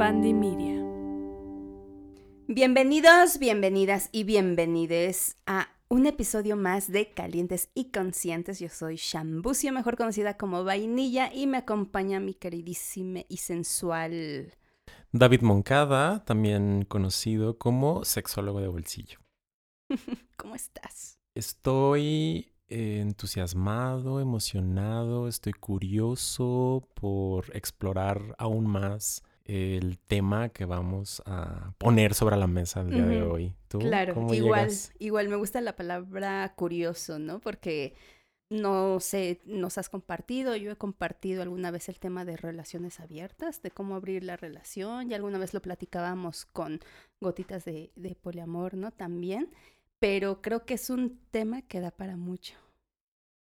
Media. Bienvenidos, bienvenidas y bienvenides a un episodio más de Calientes y Conscientes. Yo soy Shambucio, mejor conocida como Vainilla, y me acompaña mi queridísima y sensual David Moncada, también conocido como sexólogo de bolsillo. ¿Cómo estás? Estoy entusiasmado, emocionado, estoy curioso por explorar aún más el tema que vamos a poner sobre la mesa el día de hoy. ¿Tú claro, igual, igual me gusta la palabra curioso, ¿no? Porque no sé, nos has compartido, yo he compartido alguna vez el tema de relaciones abiertas, de cómo abrir la relación, y alguna vez lo platicábamos con gotitas de, de poliamor, ¿no? También pero creo que es un tema que da para mucho.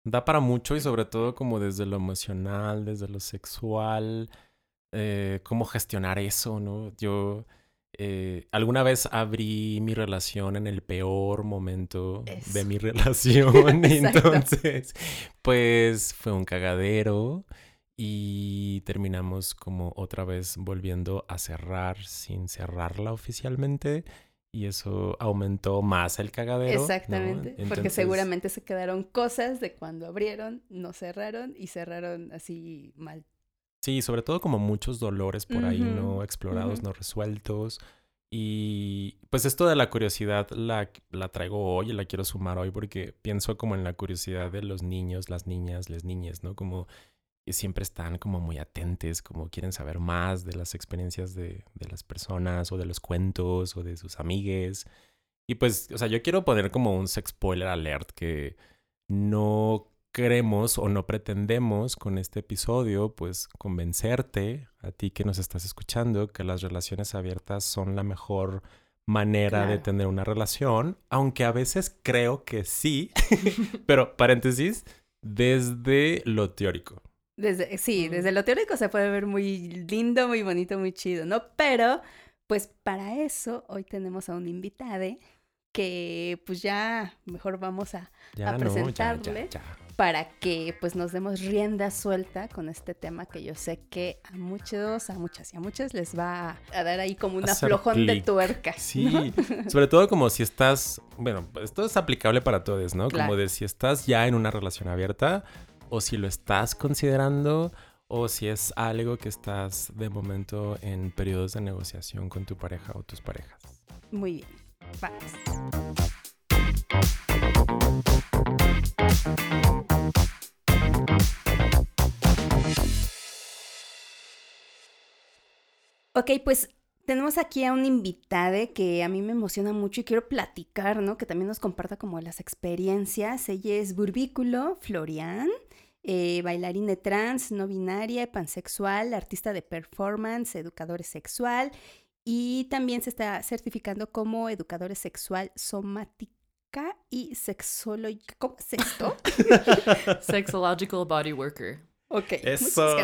Da para mucho y sobre todo como desde lo emocional, desde lo sexual, eh, cómo gestionar eso, ¿no? Yo eh, alguna vez abrí mi relación en el peor momento de mi relación, entonces pues fue un cagadero y terminamos como otra vez volviendo a cerrar sin cerrarla oficialmente y eso aumentó más el cagadero. Exactamente, porque seguramente se quedaron cosas de cuando abrieron, no cerraron y cerraron así mal. Sí, sobre todo como muchos dolores por ahí no explorados, no resueltos. Y pues esto de la curiosidad la, la traigo hoy y la quiero sumar hoy porque pienso como en la curiosidad de los niños, las niñas, las niñas, ¿no? Como siempre están como muy atentes, como quieren saber más de las experiencias de, de, las personas o de los cuentos o de sus amigues. Y pues, o sea, yo quiero poner como un sex spoiler alert que no queremos o no pretendemos con este episodio, pues convencerte a ti que nos estás escuchando que las relaciones abiertas son la mejor manera de tener una relación, aunque a veces creo que sí, pero paréntesis, desde lo teórico. Desde, sí, desde lo teórico se puede ver muy lindo, muy bonito, muy chido, ¿no? Pero, pues para eso hoy tenemos a un invitado que pues ya mejor vamos a, presentarle para que pues nos demos rienda suelta con este tema que yo sé que a muchos, a muchas y a muchas les va a dar ahí como un aflojón de tuerca. Sí, sobre todo como si estás, bueno, esto es aplicable para todos, ¿no? Como de si estás ya en una relación abierta, o si lo estás considerando o si es algo que estás de momento en periodos de negociación con tu pareja o tus parejas. Muy bien, vamos. Ok, pues tenemos aquí a un invitado que a mí me emociona mucho y quiero platicar, ¿no? Que también nos comparta como las experiencias. Ella es Burbículo Florian eh, bailarina trans, no binaria, pansexual, artista de performance, educador sexual y también se está certificando como educador sexual somática y sexológica. ¿Cómo sexto? Sexological body worker. Ok. Eso.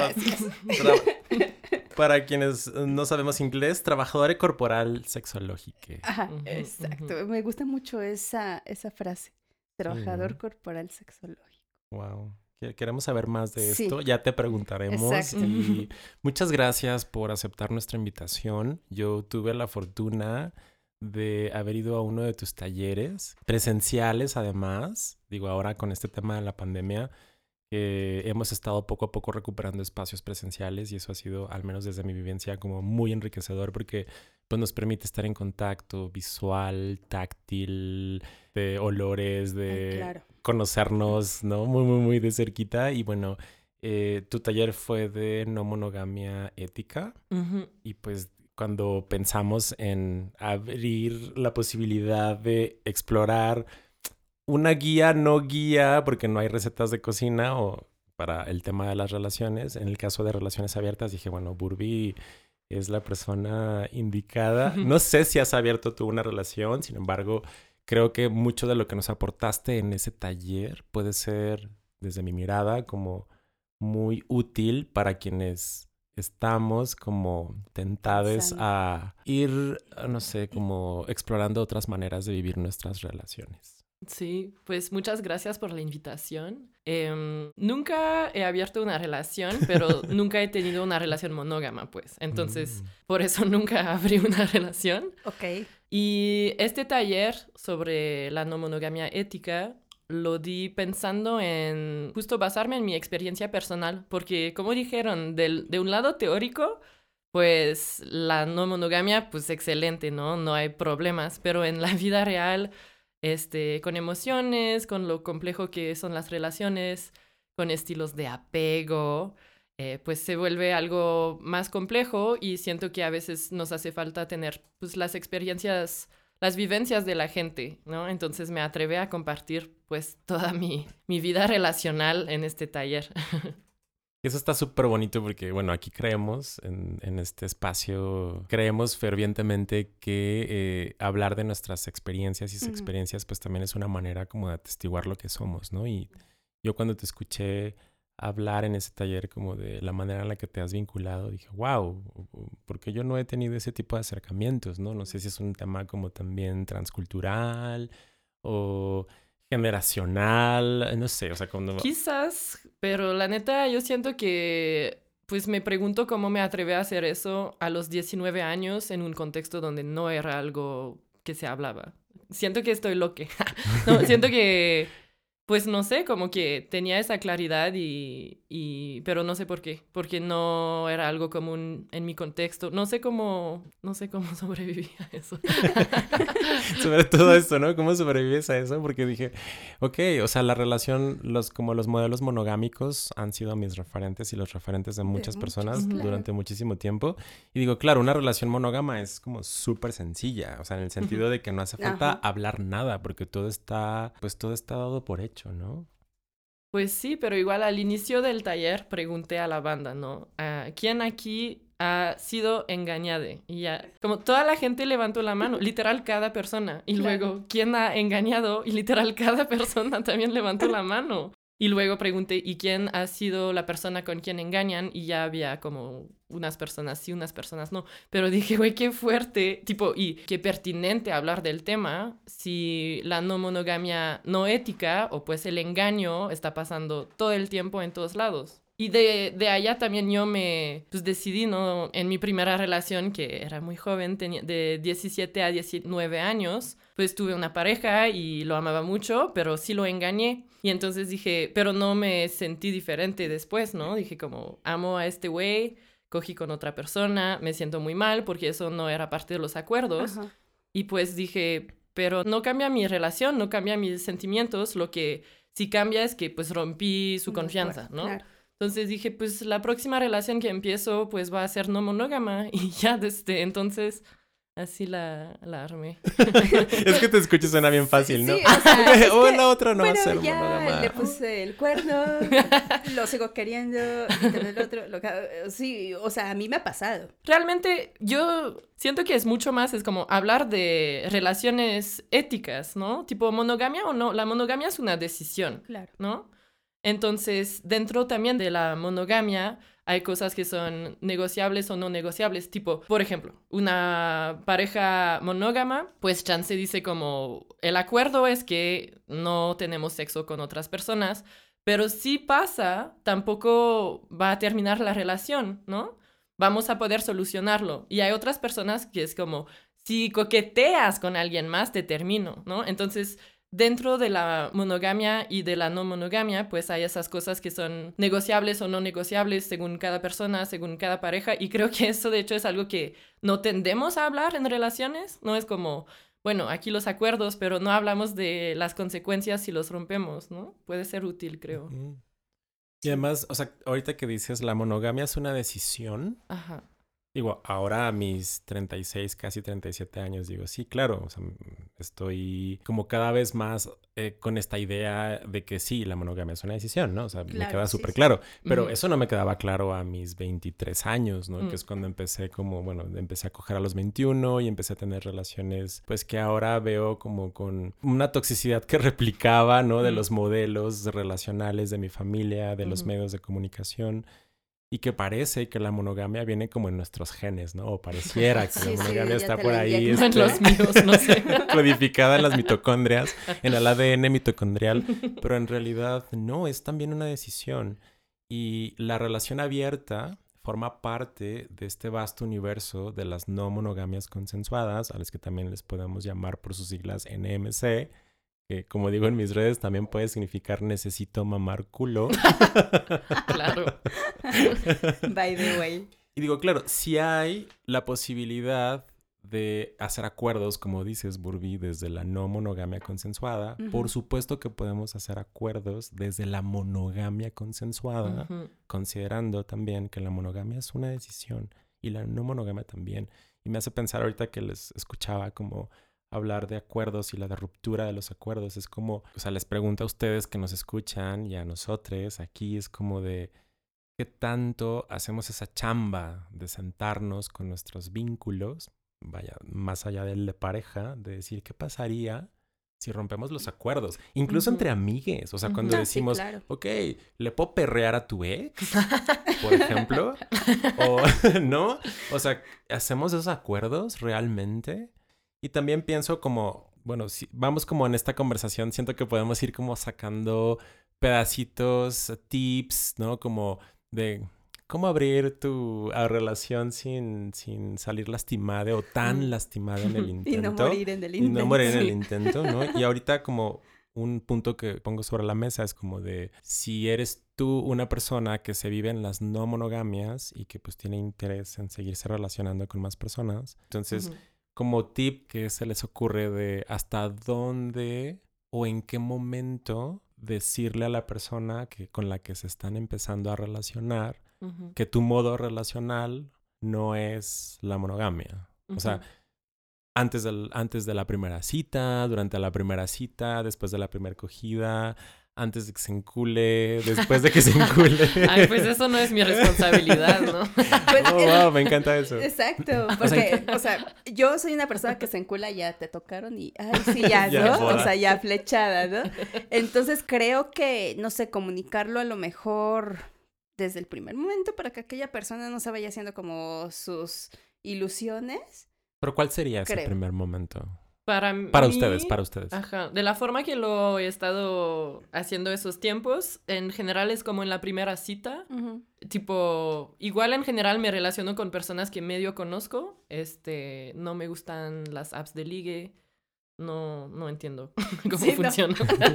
Para quienes no sabemos inglés, trabajador corporal sexológico. Ajá, exacto. Me gusta mucho esa, esa frase. Trabajador corporal sexológico. Wow queremos saber más de esto, ya te preguntaremos. Y muchas gracias por aceptar nuestra invitación. Yo tuve la fortuna de haber ido a uno de tus talleres, presenciales además, digo ahora con este tema de la pandemia, que hemos estado poco a poco recuperando espacios presenciales y eso ha sido, al menos desde mi vivencia, como muy enriquecedor porque pues, nos permite estar en contacto visual, táctil, de olores, de conocernos, ¿no? Muy, muy, muy de cerquita. Y bueno, eh, tu taller fue de no monogamia ética. Y pues cuando pensamos en abrir la posibilidad de explorar una guía, no guía, porque no hay recetas de cocina o para el tema de las relaciones. En el caso de relaciones abiertas, dije, bueno, Burbi es la persona indicada. No sé si has abierto tú una relación, sin embargo, creo que mucho de lo que nos aportaste en ese taller puede ser, desde mi mirada, como muy útil para quienes estamos como tentados a ir, no sé, como explorando otras maneras de vivir nuestras relaciones. Sí, pues muchas gracias por la invitación. Em, nunca he abierto una relación, pero nunca he tenido una relación monógama, pues. Entonces, Mm. por eso nunca abrí una relación. Ok. Y este taller sobre la no monogamia ética lo di pensando en justo basarme en mi experiencia personal, porque como dijeron, del, de un lado teórico, pues la no monogamia, pues excelente, ¿no? No hay problemas, pero en la vida real, este, con emociones, con lo complejo que son las relaciones, con estilos de apego, eh, pues se vuelve algo más complejo y siento que a veces nos hace falta tener pues las experiencias, las vivencias de la gente, ¿no? Entonces me atreví a compartir pues toda mi, mi vida relacional en este taller. Eso está súper bonito porque, bueno, aquí creemos en, en este espacio, creemos fervientemente que eh, hablar de nuestras experiencias y sus experiencias, pues también es una manera como de atestiguar lo que somos, ¿no? Y yo cuando te escuché hablar en ese taller como de la manera en la que te has vinculado, dije, wow, porque yo no he tenido ese tipo de acercamientos, ¿no? No sé si es un tema como también transcultural o generacional, no sé, o sea, cuando... Quizás, pero la neta yo siento que pues me pregunto cómo me atreví a hacer eso a los 19 años en un contexto donde no era algo que se hablaba. Siento que estoy loque. no, siento que pues no sé, como que tenía esa claridad y, y, pero no sé por qué, porque no era algo común en mi contexto. No sé cómo, no sé cómo sobreviví a eso. Sobre todo esto, ¿no? ¿Cómo sobrevives a eso? Porque dije, ok, o sea, la relación, los, como los modelos monogámicos han sido mis referentes y los referentes de muchas personas claro. durante muchísimo tiempo. Y digo, claro, una relación monógama es como súper sencilla, o sea, en el sentido de que no hace falta Ajá. hablar nada, porque todo está, pues todo está dado por hecho, ¿no? Pues sí, pero igual al inicio del taller pregunté a la banda, ¿no? ¿A ¿Quién aquí ha sido engañada? Y ya, como toda la gente levantó la mano, literal cada persona. Y Claro. luego, ¿quién ha engañado? Y literal cada persona también levantó la mano. Y luego pregunté, ¿y quién ha sido la persona con quien engañan? Y ya había como unas personas sí, unas personas no. Pero dije, güey, qué fuerte, tipo, y qué pertinente hablar del tema si la no monogamia no ética o pues el engaño está pasando todo el tiempo en todos lados. Y de, de allá también yo me pues, decidí, ¿no? En mi primera relación, que era muy joven, tenía de 17 a 19 años, pues tuve una pareja y lo amaba mucho, pero sí lo engañé. Y entonces dije, pero no me sentí diferente después, ¿no? Dije como, amo a este güey, cogí con otra persona, me siento muy mal porque eso no era parte de los acuerdos. Ajá. Y pues dije, pero no cambia mi relación, no cambia mis sentimientos, lo que sí cambia es que pues rompí su De confianza, ¿no? claro. Entonces dije, pues la próxima relación que empiezo pues va a ser no monógama y ya desde entonces así la, la armé. es que te escucho suena bien fácil, ¿no? Sí, o sea, que, la otra no va a bueno, ser ya monógama. le puse el cuerno, lo sigo queriendo, y el otro, lo que- sí, o sea, a mí me ha pasado. Realmente yo siento que es mucho más, es como hablar de relaciones éticas, ¿no? Tipo monogamia o no, la monogamia es una decisión. Claro. ¿no? Entonces, dentro también de la monogamia hay cosas que son negociables o no negociables. Tipo, por ejemplo, una pareja monógama, pues chance dice como, el acuerdo es que no tenemos sexo con otras personas, pero si pasa, tampoco va a terminar la relación, ¿no? Vamos a poder solucionarlo. Y hay otras personas que es como, si coqueteas con alguien más, te termino, ¿no? Entonces, dentro de la monogamia y de la no monogamia, pues hay esas cosas que son negociables o no negociables según cada persona, según cada pareja. Y creo que eso, de hecho, es algo que no tendemos a hablar en relaciones. No es como, bueno, aquí los acuerdos, pero no hablamos de las consecuencias si los rompemos, ¿no? Puede ser útil, creo. Y además, o sea, ahorita que dices la monogamia es una decisión, Ajá. Digo, ahora a mis 36, casi 37 años, digo, sí, claro, o sea, mm, estoy como cada vez más eh, con esta idea de que sí, la monogamia es una decisión, ¿no? O sea, me queda súper sí. claro, pero eso no me quedaba claro a mis 23 años, ¿no? Mm. Que es cuando empecé como, bueno, empecé a coger a los 21 y empecé a tener relaciones, pues que ahora veo como con una toxicidad que replicaba, ¿no? De Mm. los modelos relacionales de mi familia, de los medios de comunicación. Y que parece que la monogamia viene como en nuestros genes, ¿no? O pareciera que la monogamia está por ahí. Este, en los míos, no sé. codificada en las mitocondrias, en el ADN mitocondrial, pero en realidad no, es también una decisión. Y la relación abierta forma parte de este vasto universo de las no monogamias consensuadas, a las que también les podemos llamar por sus siglas NMC, que como digo en mis redes también puede significar necesito mamar culo. claro. By the way. Y digo, claro, si hay la posibilidad de hacer acuerdos, como dices, Burby, desde la no monogamia consensuada, por supuesto que podemos hacer acuerdos desde la monogamia consensuada, considerando también que la monogamia es una decisión y la no monogamia también. Y me hace pensar ahorita que les escuchaba como hablar de acuerdos y la de ruptura de los acuerdos. Es como, o sea, les pregunto a ustedes que nos escuchan y a nosotros aquí es como de qué tanto hacemos esa chamba de sentarnos con nuestros vínculos, vaya, más allá del de pareja, de decir qué pasaría si rompemos los acuerdos, incluso entre amigues, o sea, cuando decimos, ok, ¿le puedo perrear a tu ex? Por ejemplo, o no, o sea, ¿hacemos esos acuerdos realmente? Y también pienso como, bueno, si vamos como en esta conversación, siento que podemos ir como sacando pedacitos, tips, ¿no? Como de cómo abrir tu relación sin, sin salir lastimada o tan lastimada en el intento. y no morir en el intento. Y no morir en el intento, ¿no? Y ahorita como un punto que pongo sobre la mesa es como de si eres tú una persona que se vive en las no monogamias y que pues tiene interés en seguirse relacionando con más personas, entonces como tip que se les ocurre de hasta dónde o en qué momento decirle a la persona que, con la que se están empezando a relacionar que tu modo relacional no es la monogamia. O sea, antes, del, antes de la primera cita, durante la primera cita, después de la primera cogida, antes de que se encule, después de que se encule. Ay, pues eso no es mi responsabilidad, ¿no? Pues, oh, wow, me encanta eso. Exacto, porque, o sea, yo soy una persona que se encula, ya te tocaron y, ay, sí, ya, ¿no? o sea, ya flechada, ¿no? Entonces creo que, no sé, comunicarlo a lo mejor desde el primer momento para que aquella persona no se vaya haciendo como sus ilusiones. Pero ¿cuál sería ese primer momento? Para, para ustedes, para ustedes. Ajá. De la forma que lo he estado haciendo esos tiempos, en general es como en la primera cita. Tipo, igual en general me relaciono con personas que medio conozco. Este, no me gustan las apps de ligue. No, no entiendo cómo funciona.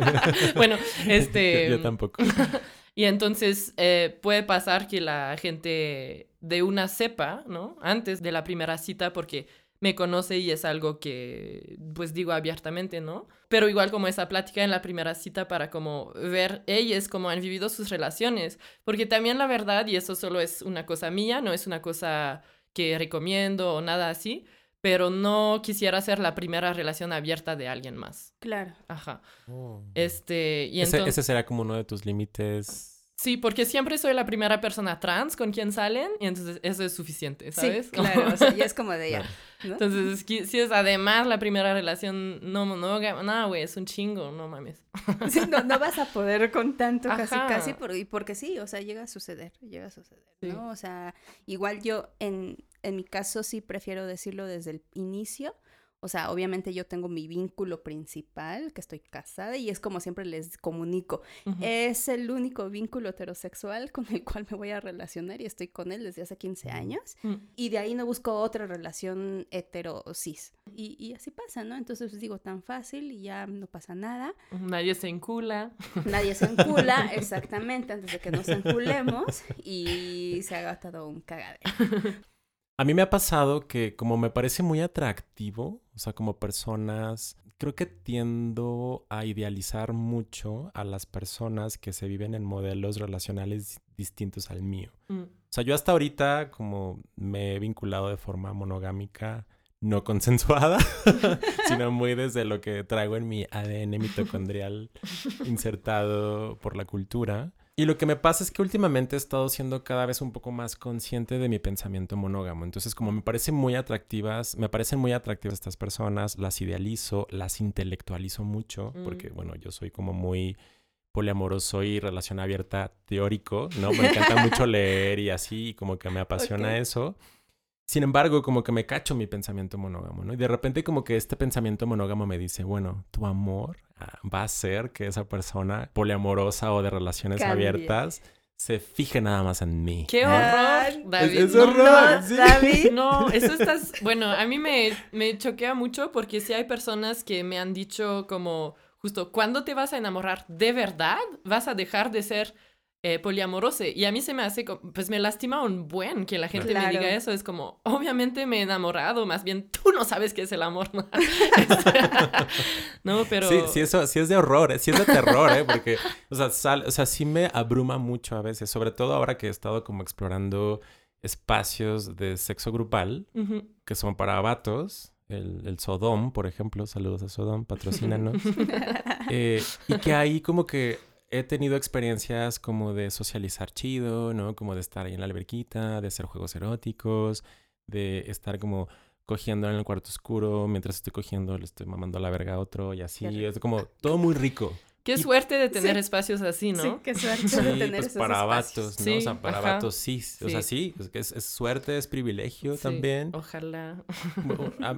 bueno, este. Yo, tampoco. y entonces eh, puede pasar que la gente de una cepa, ¿no? Antes de la primera cita, porque me conoce y es algo que pues digo abiertamente, ¿no? Pero igual como esa plática en la primera cita para como ver ellas cómo han vivido sus relaciones, porque también la verdad, y eso solo es una cosa mía, no es una cosa que recomiendo o nada así, pero no quisiera ser la primera relación abierta de alguien más. Claro. Ajá. Oh. Este, y entonces... ese será como uno de tus límites Sí, porque siempre soy la primera persona trans con quien salen y entonces eso es suficiente, ¿sabes? Sí, claro, o sea, ya es como de Entonces, si es además la primera relación no monógama, no, güey, es un chingo, no mames. Sí, no, no vas a poder con tanto casi, casi, por, porque sí, o sea, llega a suceder, llega a suceder, ¿no? O sea, igual yo en, en mi caso sí prefiero decirlo desde el inicio, o sea, obviamente yo tengo mi vínculo principal, que estoy casada, y es como siempre les comunico. Es el único vínculo heterosexual con el cual me voy a relacionar y estoy con él desde hace 15 años. Mm. Y de ahí no busco otra relación hetero-cis. Y, y, así pasa, ¿no? Entonces digo, tan fácil y ya no pasa nada. Nadie se encula. Nadie se encula, exactamente, antes de que nos enculemos y se haga todo un cagadero. A mí me ha pasado que como me parece muy atractivo, o sea, como personas, creo que tiendo a idealizar mucho a las personas que se viven en modelos relacionales distintos al mío. Mm. O sea, yo hasta ahorita como me he vinculado de forma monogámica, no consensuada, sino muy desde lo que traigo en mi ADN mitocondrial insertado por la cultura. Y lo que me pasa es que últimamente he estado siendo cada vez un poco más consciente de mi pensamiento monógamo. Entonces, como me parecen muy atractivas, me parecen muy atractivas estas personas, las idealizo, las intelectualizo mucho, porque, mm. bueno, yo soy como muy poliamoroso y relación abierta teórico, ¿no? Me encanta mucho leer y así, como que me apasiona eso. Sin embargo, como que me cacho mi pensamiento monógamo, ¿no? Y de repente como que este pensamiento monógamo me dice, bueno, tu amor ah, va a ser que esa persona poliamorosa o de relaciones abiertas se fije nada más en mí. ¡Qué horror, David! Es, horror, no, David. No, eso estás... Bueno, a mí me, me choquea mucho porque si hay personas que me han dicho como, justo, ¿cuándo te vas a enamorar? ¿De verdad? ¿Vas a dejar de ser eh, poliamoroso. Y a mí se me hace, pues me lastima un buen que la gente me diga eso. Es como, obviamente me he enamorado, más bien tú no sabes qué es el amor. no, pero... Sí, sí, eso, sí es de horror, ¿eh? sí es de terror, ¿eh? Porque, o sea, sal, o sea, sí me abruma mucho a veces, sobre todo ahora que he estado como explorando espacios de sexo grupal que son para vatos. El, el, Sodom, por ejemplo, saludos a Sodom, patrocínanos. eh, y que ahí como que he tenido experiencias como de socializar chido, ¿no? Como de estar ahí en la alberquita, de hacer juegos eróticos, de estar como cogiendo en el cuarto oscuro, mientras estoy cogiendo le estoy mamando la verga a otro y así, es como todo muy rico. Qué suerte de tener espacios así, ¿no? Sí, qué suerte de tener pues esos para vatos, ¿no? o sea, para vatos sí. O sea, sí, es, es, suerte, es privilegio también. Ojalá.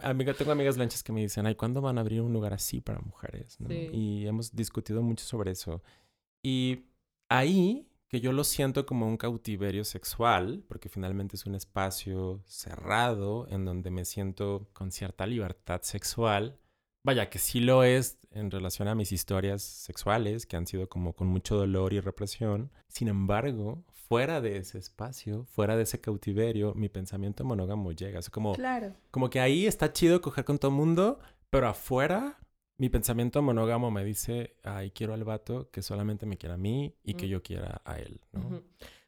amiga, tengo amigas lanchas que me dicen, ay, ¿cuándo van a abrir un lugar así para mujeres? ¿no? Y hemos discutido mucho sobre eso. Y ahí, que yo lo siento como un cautiverio sexual, porque finalmente es un espacio cerrado en donde me siento con cierta libertad sexual. Vaya, que sí lo es en relación a mis historias sexuales, que han sido como con mucho dolor y represión. Sin embargo, fuera de ese espacio, fuera de ese cautiverio, mi pensamiento monógamo llega. Es como, claro. como que ahí está chido coger con todo mundo, pero afuera mi pensamiento monógamo me dice, ay, quiero al vato que solamente me quiera a mí y que mm. yo quiera a él, ¿no?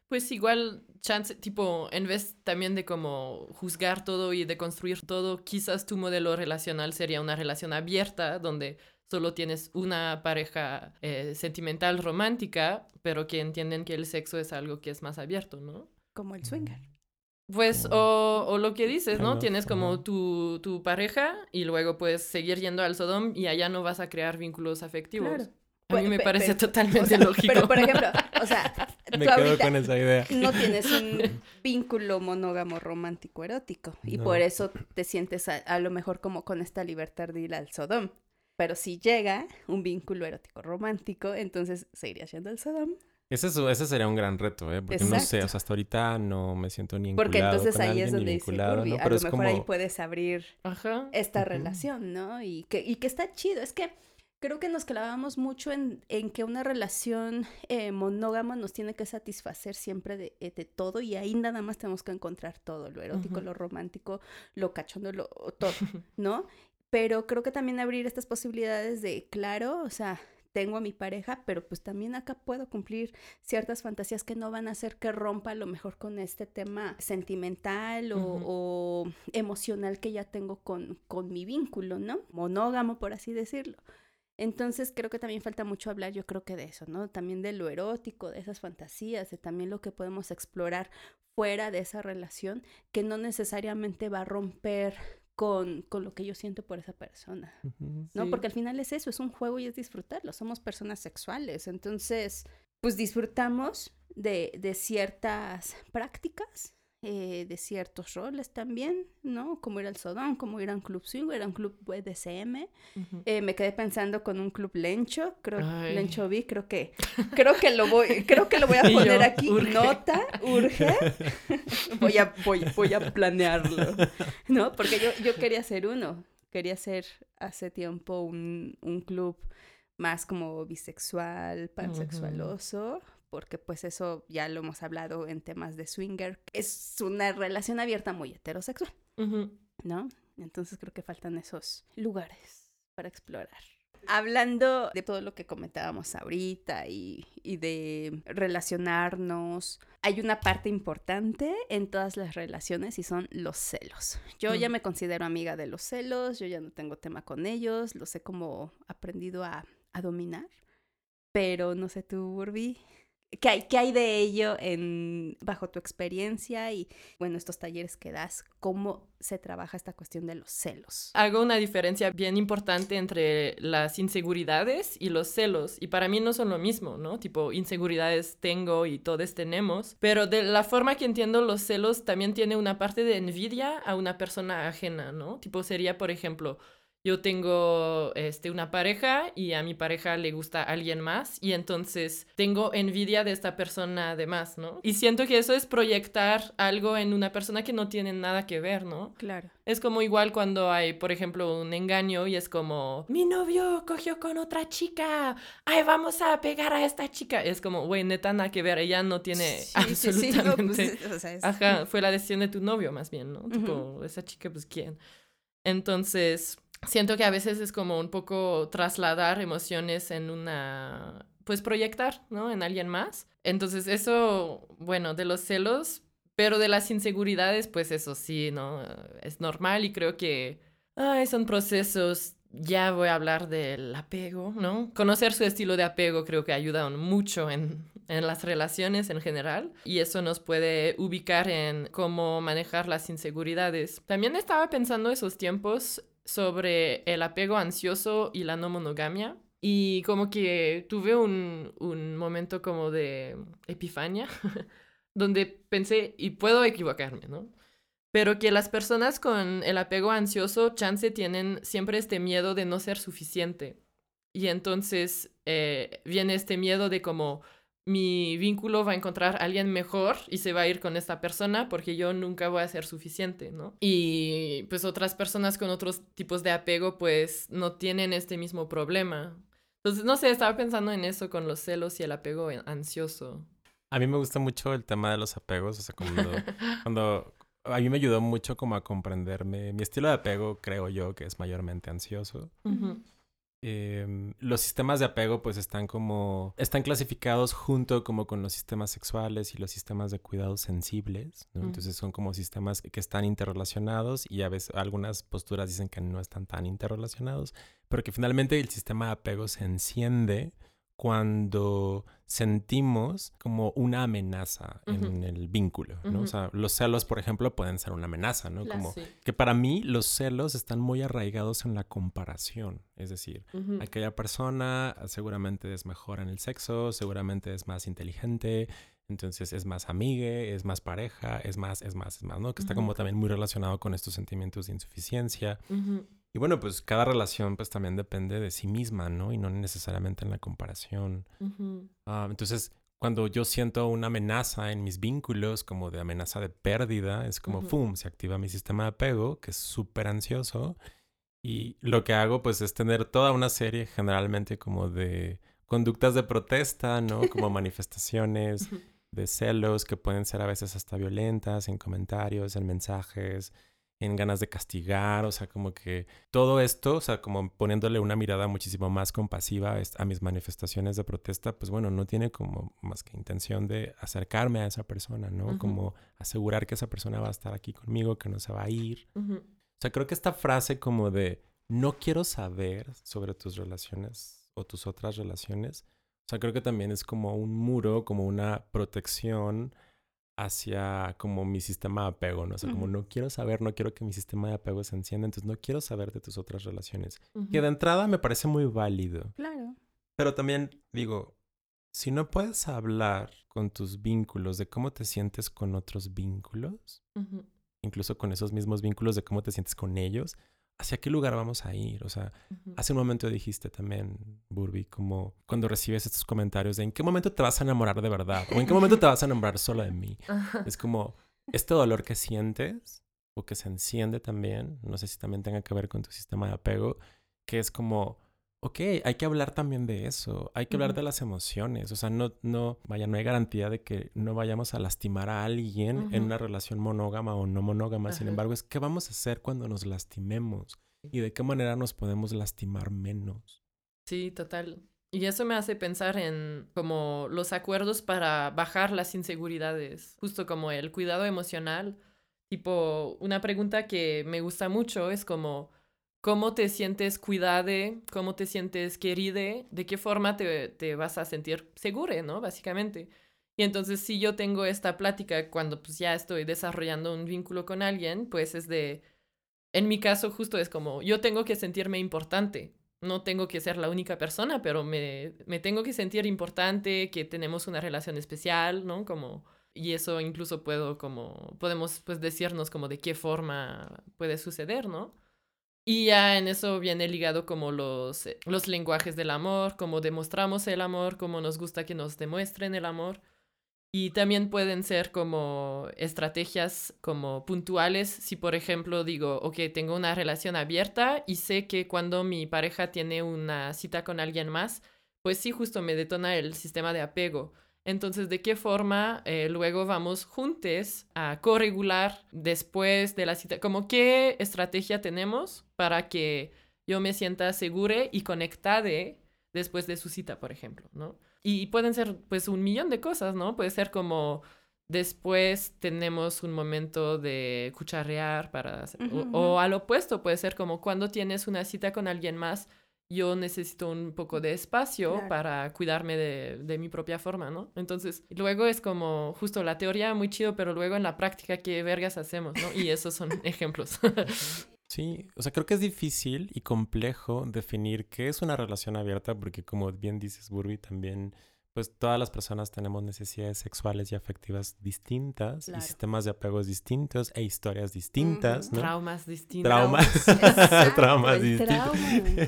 Pues igual, chance, tipo, en vez también de como juzgar todo y de construir todo, quizás tu modelo relacional sería una relación abierta donde solo tienes una pareja eh, sentimental romántica, pero que entienden que el sexo es algo que es más abierto, ¿no? Como el swinger. Pues, o, o, lo que dices, ¿no? Tienes como tu, tu, pareja y luego puedes seguir yendo al Sodom y allá no vas a crear vínculos afectivos. Claro. A mí me parece totalmente lógico. Pero, por ejemplo, o sea, me quedo con esa idea. no tienes un vínculo monógamo romántico erótico y por eso te sientes a, a, lo mejor como con esta libertad de ir al Sodom. Pero si llega un vínculo erótico romántico, entonces seguirías yendo al Sodom ese, ese sería un gran reto, ¿eh? Porque no sé, o sea, hasta ahorita no me siento ni vinculado Porque entonces con ahí alguien, es donde dice, ¿no? Pero a lo mejor ahí puedes abrir esta relación, ¿no? Y que, y que está chido. Es que creo que nos clavamos mucho en, en que una relación eh, monógama nos tiene que satisfacer siempre de, eh, de, todo y ahí nada más tenemos que encontrar todo, lo erótico, lo romántico, lo cachondo, lo, todo, ¿no? Pero creo que también abrir estas posibilidades de, claro, o sea, tengo a mi pareja, pero pues también acá puedo cumplir ciertas fantasías que no van a hacer que rompa a lo mejor con este tema sentimental o, emocional que ya tengo con, con mi vínculo, ¿no? Monógamo, por así decirlo. Entonces creo que también falta mucho hablar, yo creo que de eso, ¿no? También de lo erótico, de esas fantasías, de también lo que podemos explorar fuera de esa relación, que no necesariamente va a romper con, con, lo que yo siento por esa persona, ¿no? Porque al final es eso, es un juego y es disfrutarlo, somos personas sexuales, entonces, pues disfrutamos de, de ciertas prácticas eh, de ciertos roles también, ¿no? Como ir al Sodón, como ir a un club swing, ir a un club BDSM. eh, me quedé pensando con un club Lencho, creo, Lencho vi, creo que, creo que lo voy, creo que lo voy a poner aquí, nota, urge, voy a, voy, voy a planearlo, ¿no? Porque yo, yo quería hacer uno, quería hacer hace tiempo un, un club más como bisexual, pansexualoso, porque pues eso ya lo hemos hablado en temas de swinger, es una relación abierta muy heterosexual, ¿no? Entonces creo que faltan esos lugares para explorar. Hablando de todo lo que comentábamos ahorita y, y de relacionarnos, hay una parte importante en todas las relaciones y son los celos. Yo ya me considero amiga de los celos, yo ya no tengo tema con ellos, los he como aprendido a, a dominar, pero no sé tú, Urbi, ¿Qué hay, ¿Qué hay de ello en, bajo tu experiencia y, bueno, estos talleres que das? ¿Cómo se trabaja esta cuestión de los celos? Hago una diferencia bien importante entre las inseguridades y los celos. Y para mí no son lo mismo, ¿no? Tipo, inseguridades tengo y todos tenemos. Pero de la forma que entiendo los celos también tiene una parte de envidia a una persona ajena, ¿no? Tipo, sería, por ejemplo, yo tengo este, una pareja y a mi pareja le gusta alguien más y entonces tengo envidia de esta persona además, ¿no? Y siento que eso es proyectar algo en una persona que no tiene nada que ver, ¿no? Claro. Es como igual cuando hay, por ejemplo, un engaño y es como, mi novio cogió con otra chica, ay, vamos a pegar a esta chica. Es como, güey, neta, nada que ver, ella no tiene absolutamente... Ajá, fue la decisión de tu novio más bien, ¿no? Tipo, esa chica, pues, ¿quién? Entonces, siento que a veces es como un poco trasladar emociones en una, pues proyectar, ¿no? En alguien más. Entonces eso, bueno, de los celos, pero de las inseguridades, pues eso sí, ¿no? Es normal y creo que ay, son procesos. Ya voy a hablar del apego, ¿no? Conocer su estilo de apego creo que ayuda mucho en, en las relaciones en general y eso nos puede ubicar en cómo manejar las inseguridades. También estaba pensando esos tiempos sobre el apego ansioso y la no monogamia. Y como que tuve un, un momento como de epifania, donde pensé, y puedo equivocarme, ¿no? Pero que las personas con el apego ansioso, chance, tienen siempre este miedo de no ser suficiente. Y entonces eh, viene este miedo de como mi vínculo va a encontrar a alguien mejor y se va a ir con esta persona porque yo nunca voy a ser suficiente, ¿no? Y pues otras personas con otros tipos de apego pues no tienen este mismo problema. Entonces, no sé, estaba pensando en eso con los celos y el apego ansioso. A mí me gusta mucho el tema de los apegos, o sea, cuando, cuando a mí me ayudó mucho como a comprenderme. Mi estilo de apego creo yo que es mayormente ansioso. Em, los sistemas de apego pues están como están clasificados junto como con los sistemas sexuales y los sistemas de cuidados sensibles entonces son como sistemas que están interrelacionados y a veces algunas posturas dicen que no están tan interrelacionados pero que finalmente el sistema de apego se enciende cuando sentimos como una amenaza en el vínculo, ¿no? O sea, los celos, por ejemplo, pueden ser una amenaza, ¿no? como que para mí los celos están muy arraigados en la comparación, es decir, aquella persona seguramente es mejor en el sexo, seguramente es más inteligente, entonces es más amigue, es más pareja, es más, es más, es más, ¿no? Que está como también muy relacionado con estos sentimientos de insuficiencia. Y bueno, pues cada relación pues también depende de sí misma, ¿no? Y no necesariamente en la comparación. Ah, entonces, cuando yo siento una amenaza en mis vínculos, como de amenaza de pérdida, es como, ¡pum!, se activa mi sistema de apego, que es súper ansioso. Y lo que hago pues es tener toda una serie generalmente como de conductas de protesta, ¿no? Como manifestaciones de celos que pueden ser a veces hasta violentas en comentarios, en mensajes, en ganas de castigar, o sea, como que todo esto, o sea, como poniéndole una mirada muchísimo más compasiva a mis manifestaciones de protesta, pues bueno, no tiene como más que intención de acercarme a esa persona, ¿no? Como asegurar que esa persona va a estar aquí conmigo, que no se va a ir. O sea, creo que esta frase como de no quiero saber sobre tus relaciones o tus otras relaciones, o sea, creo que también es como un muro, como una protección hacia como mi sistema de apego, ¿no? O sea, como no quiero saber, no quiero que mi sistema de apego se encienda, entonces no quiero saber de tus otras relaciones. Que de entrada me parece muy válido. Claro. Pero también digo, si no puedes hablar con tus vínculos de cómo te sientes con otros vínculos, incluso con esos mismos vínculos de cómo te sientes con ellos, ¿hacia qué lugar vamos a ir? O sea, hace un momento dijiste también, Burby, como cuando recibes estos comentarios de en qué momento te vas a enamorar de verdad o en qué momento te vas a enamorar solo de mí. Es como este dolor que sientes o que se enciende también, no sé si también tenga que ver con tu sistema de apego, que es como ok, hay que hablar también de eso, hay que hablar de las emociones, o sea, no, no, vaya, no hay garantía de que no vayamos a lastimar a alguien en una relación monógama o no monógama, sin embargo, es qué vamos a hacer cuando nos lastimemos y de qué manera nos podemos lastimar menos. Sí, total. Y eso me hace pensar en como los acuerdos para bajar las inseguridades, justo como el cuidado emocional. Tipo, una pregunta que me gusta mucho es como, cómo te sientes cuidade, cómo te sientes querida, de qué forma te, te vas a sentir segura, ¿no? Básicamente. Y entonces si yo tengo esta plática cuando pues ya estoy desarrollando un vínculo con alguien, pues es de, en mi caso justo es como, yo tengo que sentirme importante. No tengo que ser la única persona, pero me, me tengo que sentir importante, que tenemos una relación especial, ¿no? Como, y eso incluso puedo como, podemos pues decirnos como de qué forma puede suceder, ¿no? Y ya en eso viene ligado como los, eh, los lenguajes del amor, cómo demostramos el amor, cómo nos gusta que nos demuestren el amor. Y también pueden ser como estrategias como puntuales. Si por ejemplo digo, ok, tengo una relación abierta y sé que cuando mi pareja tiene una cita con alguien más, pues sí, justo me detona el sistema de apego. Entonces, ¿de qué forma eh, luego vamos juntos a corregular después de la cita? Como qué estrategia tenemos para que yo me sienta segura y conectada después de su cita, por ejemplo, ¿no? Y pueden ser pues un millón de cosas, ¿no? Puede ser como después tenemos un momento de cucharear para o, al opuesto puede ser como cuando tienes una cita con alguien más yo necesito un poco de espacio para cuidarme de, de, mi propia forma, ¿no? Entonces, luego es como justo la teoría muy chido, pero luego en la práctica, ¿qué vergas hacemos, no? Y esos son ejemplos. Sí, o sea, creo que es difícil y complejo definir qué es una relación abierta, porque como bien dices, Burby, también pues todas las personas tenemos necesidades sexuales y afectivas distintas y sistemas de apegos distintos e historias distintas, ¿no? Traumas distintos. Traumas. traumas distintos.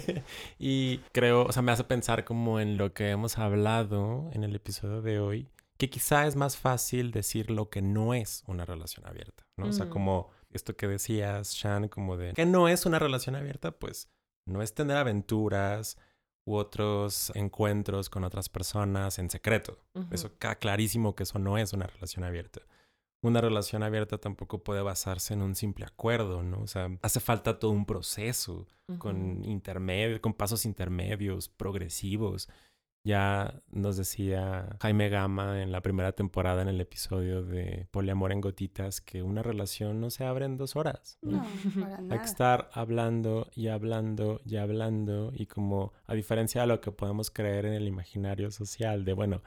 y creo, o sea, me hace pensar como en lo que hemos hablado en el episodio de hoy, que quizá es más fácil decir lo que no es una relación abierta, ¿no? O sea, como esto que decías, Shan, como de que no es una relación abierta, pues no es tener aventuras, u otros encuentros con otras personas en secreto. Eso queda clarísimo que eso no es una relación abierta. Una relación abierta tampoco puede basarse en un simple acuerdo, ¿no? O sea, hace falta todo un proceso con intermedio, con pasos intermedios, progresivos. Ya nos decía Jaime Gama en la primera temporada en el episodio de Poliamor en Gotitas que una relación no se abre en dos horas. No, para nada. Hay que estar hablando y hablando y hablando y como a diferencia de lo que podemos creer en el imaginario social de, bueno,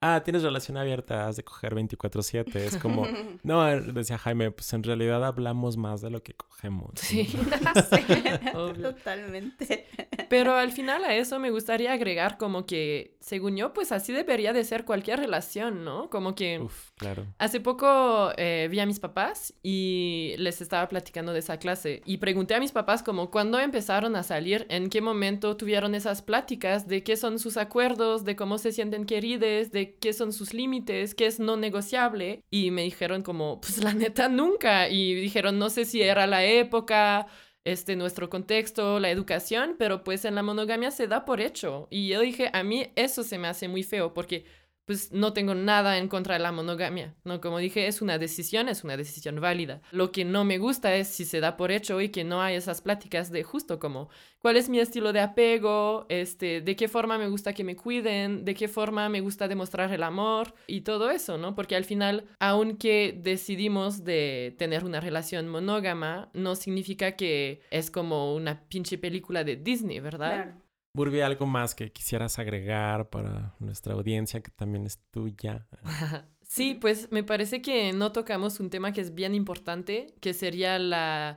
ah, tienes relación abierta, has de coger 24/7. Es como, no, decía Jaime, pues en realidad hablamos más de lo que cogemos. Sí, totalmente. Pero al final a eso me gustaría agregar como que, según yo, pues así debería de ser cualquier relación, ¿no? Como que... Uf, claro. Hace poco eh, vi a mis papás y les estaba platicando de esa clase y pregunté a mis papás como cuándo empezaron a salir, en qué momento tuvieron esas pláticas, de qué son sus acuerdos, de cómo se sienten queridos, de qué son sus límites, qué es no negociable. Y me dijeron como, pues la neta nunca. Y dijeron, no sé si era la época, este, nuestro contexto, la educación, pero pues en la monogamia se da por hecho. Y yo dije, a mí eso se me hace muy feo porque pues no tengo nada en contra de la monogamia, ¿no? Como dije, es una decisión, es una decisión válida. Lo que no me gusta es si se da por hecho y que no hay esas pláticas de justo como, ¿cuál es mi estilo de apego? Este, ¿de qué forma me gusta que me cuiden? ¿De qué forma me gusta demostrar el amor? Y todo eso, ¿no? Porque al final, aunque decidimos de tener una relación monógama, no significa que es como una pinche película de Disney, ¿verdad? Claro. Burby, ¿algo más que quisieras agregar para nuestra audiencia que también es tuya? Sí, pues me parece que no tocamos un tema que es bien importante, que sería la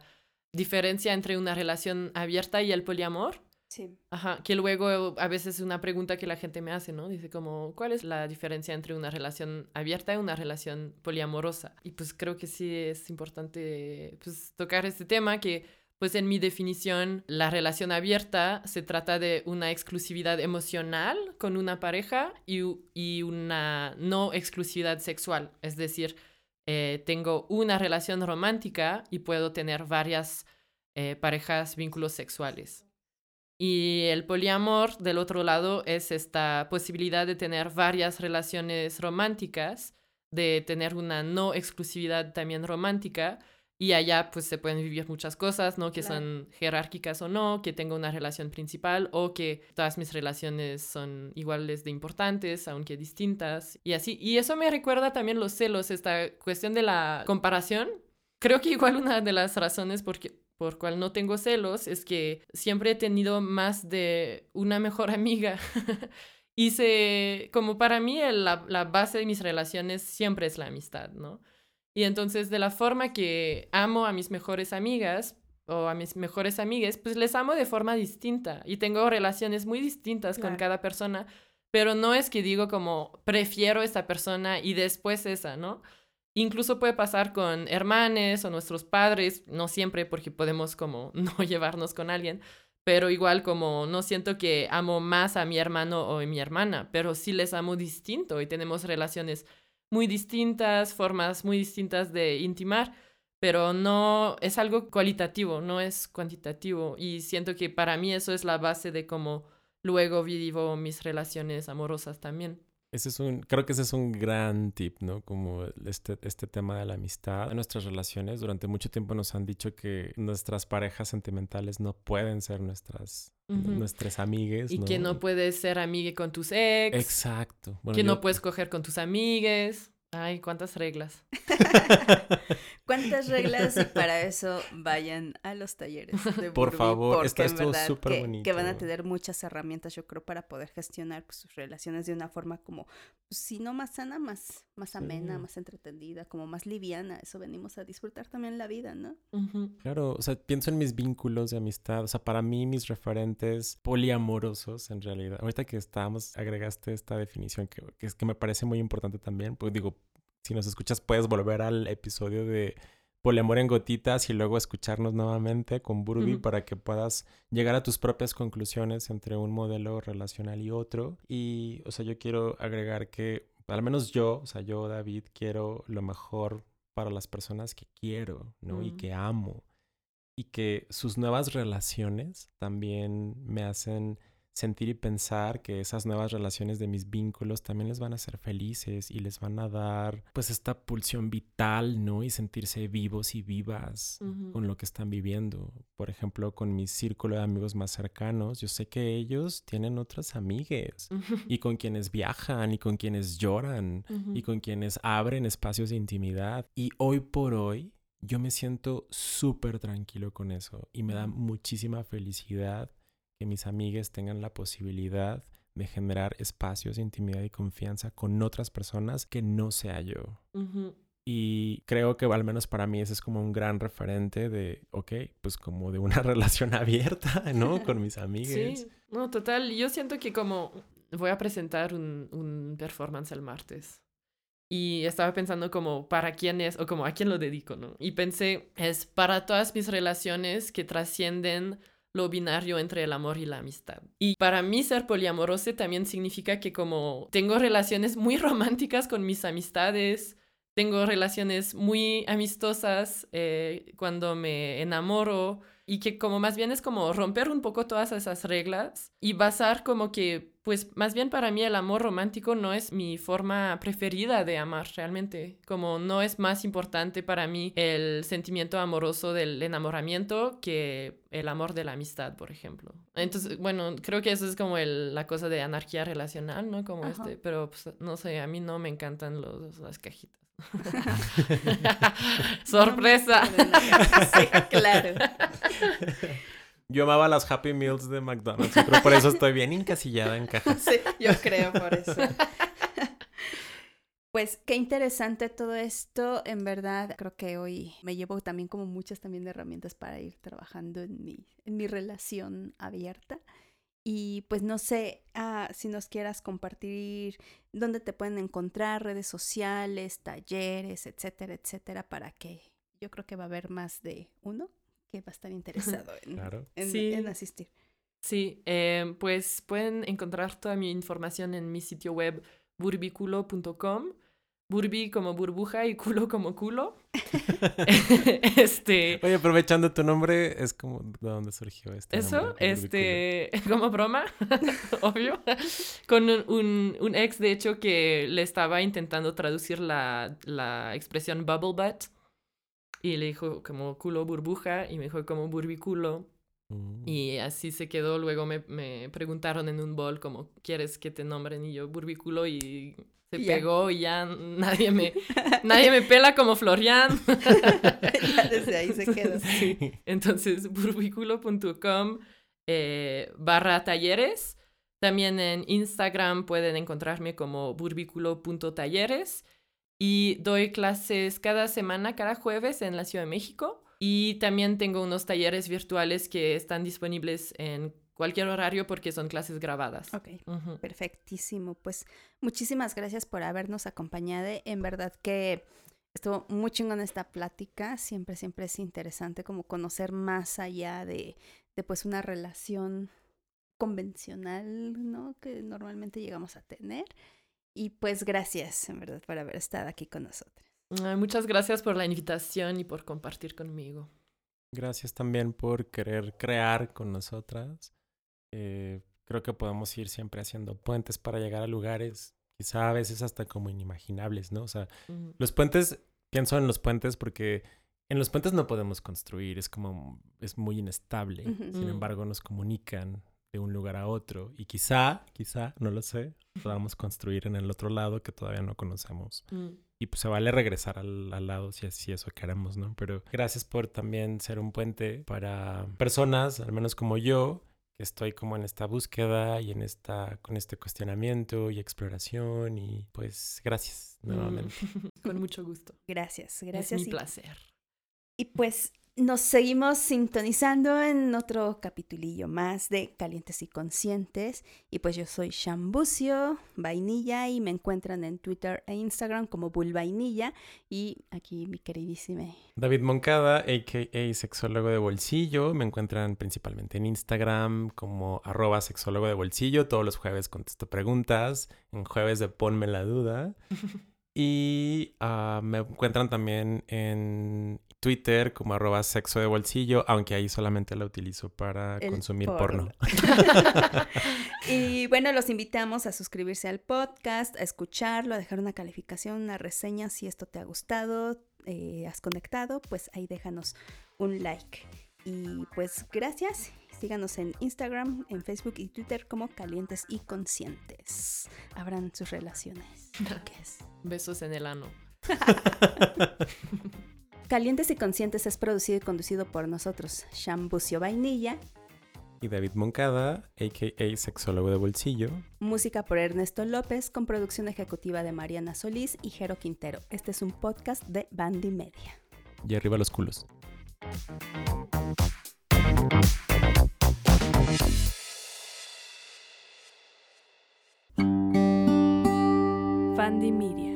diferencia entre una relación abierta y el poliamor. Sí. Ajá, que luego a veces es una pregunta que la gente me hace, ¿no? Dice como, ¿cuál es la diferencia entre una relación abierta y una relación poliamorosa? Y pues creo que sí es importante pues tocar este tema que pues en mi definición, la relación abierta se trata de una exclusividad emocional con una pareja y, una no exclusividad sexual. Es decir, eh, tengo una relación romántica y puedo tener varias eh, parejas, vínculos sexuales. Y el poliamor, del otro lado, es esta posibilidad de tener varias relaciones románticas, de tener una no exclusividad también romántica, y allá pues se pueden vivir muchas cosas, ¿no? Que son jerárquicas o no, que tengo una relación principal o que todas mis relaciones son iguales de importantes, aunque distintas y así. Y eso me recuerda también los celos, esta cuestión de la comparación. Creo que igual una de las razones por, por cual no tengo celos es que siempre he tenido más de una mejor amiga Y como para mí la, la base de mis relaciones siempre es la amistad, ¿no? Y entonces de la forma que amo a mis mejores amigas o a mis mejores amigas, pues les amo de forma distinta y tengo relaciones muy distintas con cada persona, pero no es que digo como prefiero esta persona y después esa, ¿no? Incluso puede pasar con hermanes o nuestros padres, no siempre porque podemos como no llevarnos con alguien, pero igual como no siento que amo más a mi hermano o a mi hermana, pero sí les amo distinto y tenemos relaciones muy distintas, formas muy distintas de intimar, pero no es algo cualitativo, no es cuantitativo y siento que para mí eso es la base de cómo luego vivo mis relaciones amorosas también. Ese es un, creo que ese es un gran tip, ¿no? Como este, este tema de la amistad. En nuestras relaciones, durante mucho tiempo nos han dicho que nuestras parejas sentimentales no pueden ser nuestras, nuestras amigues. Y que no puedes ser amigue con tus ex. Exacto. que no puedes coger con tus amigues. Ay, cuántas reglas. cuántas reglas y para eso vayan a los talleres de Por favor, está esto súper bonito. Que van a tener muchas herramientas, yo creo, para poder gestionar pues, sus relaciones de una forma como, pues, si no más sana, más, más amena, más entretenida, como más liviana. Eso venimos a disfrutar también la vida, ¿no? Claro, o sea, pienso en mis vínculos de amistad, o sea, para mí mis referentes poliamorosos en realidad. Ahorita que estábamos, agregaste esta definición que, que, es, que me parece muy importante también, pues digo, si nos escuchas, puedes volver al episodio de Poliamor en Gotitas y luego escucharnos nuevamente con Burby para que puedas llegar a tus propias conclusiones entre un modelo relacional y otro. Y, o sea, yo quiero agregar que, al menos yo, o sea, yo, David, quiero lo mejor para las personas que quiero, ¿no? Y mm. que amo. Y que sus nuevas relaciones también me hacen sentir y pensar que esas nuevas relaciones de mis vínculos también les van a hacer felices y les van a dar pues esta pulsión vital, ¿no? Y sentirse vivos y vivas con lo que están viviendo. Por ejemplo, con mi círculo de amigos más cercanos, yo sé que ellos tienen otras amigues y con quienes viajan y con quienes lloran y con quienes abren espacios de intimidad. Y hoy por hoy yo me siento súper tranquilo con eso y me da muchísima felicidad que mis amigas tengan la posibilidad de generar espacios de intimidad y confianza con otras personas que no sea yo. Y creo que al menos para mí ese es como un gran referente de, ok, pues como de una relación abierta, ¿no? Con mis amigas. Sí, no, total. Yo siento que como voy a presentar un, un performance el martes. Y estaba pensando como para quién es o como a quién lo dedico, ¿no? Y pensé, es para todas mis relaciones que trascienden lo binario entre el amor y la amistad. Y para mí ser poliamoroso también significa que como tengo relaciones muy románticas con mis amistades, tengo relaciones muy amistosas eh, cuando me enamoro y que como más bien es como romper un poco todas esas reglas y basar como que, pues más bien para mí el amor romántico no es mi forma preferida de amar realmente, como no es más importante para mí el sentimiento amoroso del enamoramiento que el amor de la amistad, por ejemplo. Entonces, bueno, creo que eso es como la cosa de anarquía relacional, ¿no? Como este, pero pues, no sé, a mí no me encantan los, las cajitas. Sorpresa. claro. Yo amaba las Happy Meals de McDonald's, pero por eso estoy bien encasillada en cajas. Sí, yo creo por eso. Pues qué interesante todo esto, en verdad creo que hoy me llevo también como muchas también de herramientas para ir trabajando en mi, en mi relación abierta. Y pues no sé ah, si nos quieras compartir dónde te pueden encontrar, redes sociales, talleres, etcétera, etcétera, para que yo creo que va a haber más de uno que va a estar interesado en, asistir. Sí, em, pues pueden encontrar toda mi información en mi sitio web burbiculo.com Burbi como burbuja y culo como culo. este. Oye, aprovechando tu nombre, es como de dónde surgió este. Eso, este, como broma, obvio. Con un, un, ex, de hecho, que le estaba intentando traducir la, la expresión bubble butt. Y le dijo como culo burbuja y me dijo como burbiculo. Mm. Y así se quedó. Luego me, me preguntaron en un bol como, ¿quieres que te nombren? Y yo, burbiculo y se pegó y ya nadie me, nadie me pela como Florian. ya desde ahí se quedó. Entonces, burbiculo.com eh, barra talleres. También en Instagram pueden encontrarme como burbiculo.talleres y doy clases cada semana, cada jueves en la Ciudad de México. Y también tengo unos talleres virtuales que están disponibles en cualquier horario porque son clases grabadas. Ok, perfectísimo. Pues muchísimas gracias por habernos acompañado. En verdad que estuvo muy chingón esta plática. Siempre, siempre es interesante como conocer más allá de, de pues una relación convencional, ¿no? Que normalmente llegamos a tener. Y pues gracias, en verdad, por haber estado aquí con nosotros. Muchas gracias por la invitación y por compartir conmigo. Gracias también por querer crear con nosotras. Eh, creo que podemos ir siempre haciendo puentes para llegar a lugares, quizá a veces hasta como inimaginables, ¿no? O sea, los puentes, pienso en los puentes porque en los puentes no podemos construir, es como, es muy inestable. Sin embargo, nos comunican de un lugar a otro y quizá, quizá, no lo sé, podamos construir en el otro lado que todavía no conocemos. Mm. Y pues se vale regresar al, lado si así eso queremos, ¿no? Pero gracias por también ser un puente para personas, al menos como yo, que estoy como en esta búsqueda y en esta, con este cuestionamiento y exploración y pues gracias mm. nuevamente. Con mucho gusto. Gracias, gracias. Es mi placer. Y pues nos seguimos sintonizando en otro capitulillo más de Calientes y Conscientes. Y pues yo soy Shambucio Vainilla y me encuentran en Twitter e Instagram como Bull Vainilla. Y aquí mi queridísima David Moncada, a.k.a. sexólogo de bolsillo. Me encuentran principalmente en Instagram como arroba sexólogo de bolsillo. Todos los jueves contesto preguntas. En jueves de Ponme la Duda. Y ah, me encuentran también en Twitter como arroba sexo de bolsillo, aunque ahí solamente la utilizo para consumir porno. y bueno, los invitamos a suscribirse al podcast, a escucharlo, a dejar una calificación, una reseña si esto te ha gustado, eh, has conectado, pues ahí déjanos un like. Y pues gracias. Síganos en Instagram, en Facebook y Twitter como Calientes y Conscientes. Abran sus relaciones. Besos en el ano. Calientes y Conscientes es producido y conducido por nosotros, Shambucio Vainilla y David Moncada, a.k.a. Sexólogo de Bolsillo. Música por Ernesto López, con producción ejecutiva de Mariana Solís y Jero Quintero. Este es un podcast de Bandy Media. Y arriba los culos. Bandy Media.